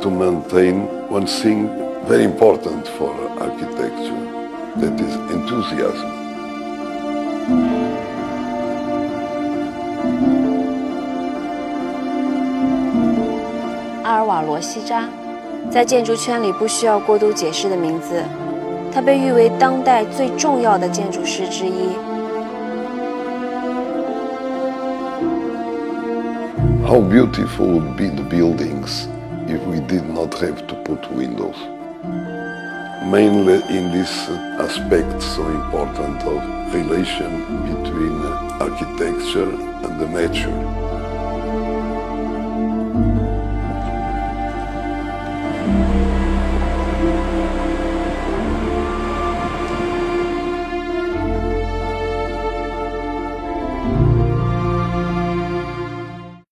to maintain one thing very important for architecture, that is enthusiasm. 阿尔瓦罗·西扎，在建筑圈里不需要过多解释的名字，他被誉为当代最重要的建筑师之一。How beautiful would be the buildings if we did not have to put windows. Mainly in this aspect so important of relation between architecture and the nature.